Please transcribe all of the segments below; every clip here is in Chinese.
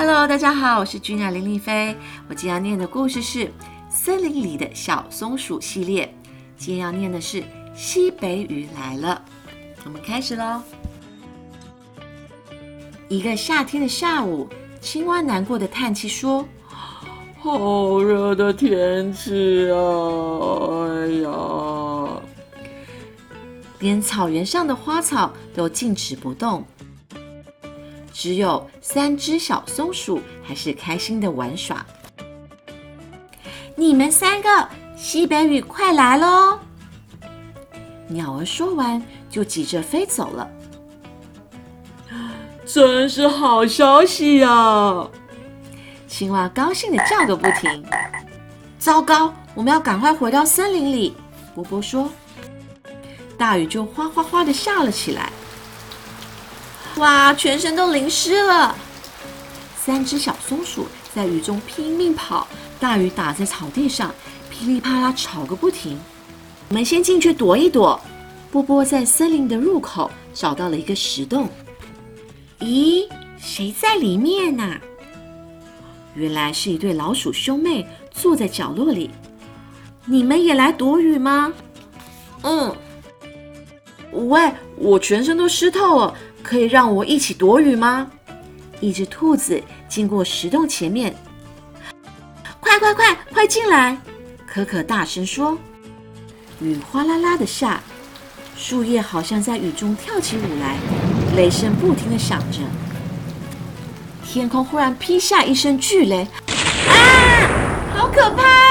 Hello，大家好，我是君雅林丽菲。我今天要念的故事是《森林里的小松鼠》系列。今天要念的是西北雨来了。我们开始喽。一个夏天的下午，青蛙难过的叹气说：“好热的天气啊！哎呀，连草原上的花草都静止不动。”只有三只小松鼠还是开心的玩耍。你们三个，西北雨快来喽！鸟儿说完就急着飞走了。真是好消息呀！青蛙高兴的叫个不停。糟糕，我们要赶快回到森林里。波波说。大雨就哗哗哗的下了起来。哇！全身都淋湿了。三只小松鼠在雨中拼命跑，大雨打在草地上，噼里啪啦吵个不停。我们先进去躲一躲。波波在森林的入口找到了一个石洞。咦，谁在里面呢？原来是一对老鼠兄妹坐在角落里。你们也来躲雨吗？嗯。喂，我全身都湿透了。可以让我一起躲雨吗？一只兔子经过石洞前面，快快快快进来！可可大声说：“雨哗啦啦的下，树叶好像在雨中跳起舞来，雷声不停的响着。天空忽然劈下一声巨雷，啊！好可怕！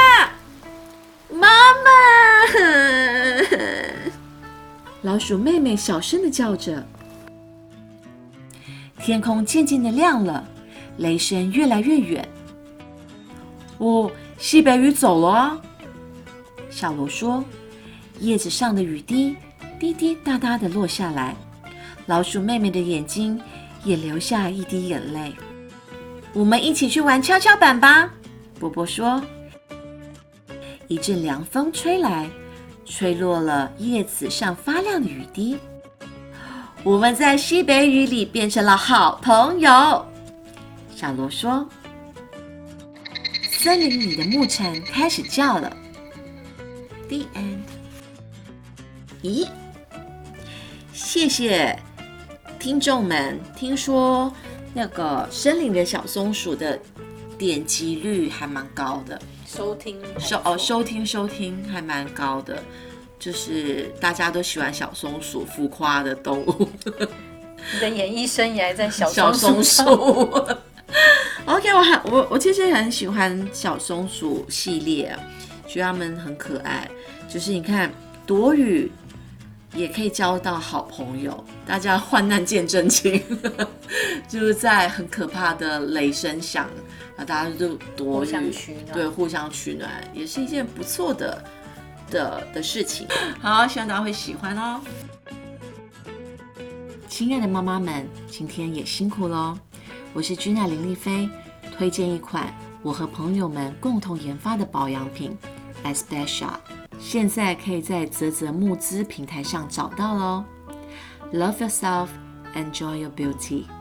老鼠妹妹小声的叫着。”天空渐渐的亮了，雷声越来越远。哦，西北雨走了啊！小罗说：“叶子上的雨滴滴滴答答的落下来，老鼠妹妹的眼睛也流下一滴眼泪。”我们一起去玩跷跷板吧，波波说。一阵凉风吹来，吹落了叶子上发亮的雨滴。我们在西北雨里变成了好朋友，小罗说。森林里的牧蝉开始叫了。The end。咦？谢谢听众们，听说那个森林的小松鼠的点击率还蛮高的，收听收哦收听收听还蛮高的。就是大家都喜欢小松鼠，浮夸的动物。你的演艺生涯在小小松鼠。OK，我很我我其实很喜欢小松鼠系列，觉得它们很可爱。就是你看躲雨也可以交到好朋友，大家患难见真情。就是在很可怕的雷声响啊，大家都躲雨，对，互相取暖，也是一件不错的。的的事情，好，希望大家会喜欢哦。亲爱的妈妈们，今天也辛苦喽。我是君娜林丽菲，推荐一款我和朋友们共同研发的保养品 e s p e c i a l 现在可以在泽泽募资平台上找到喽。Love yourself, enjoy your beauty.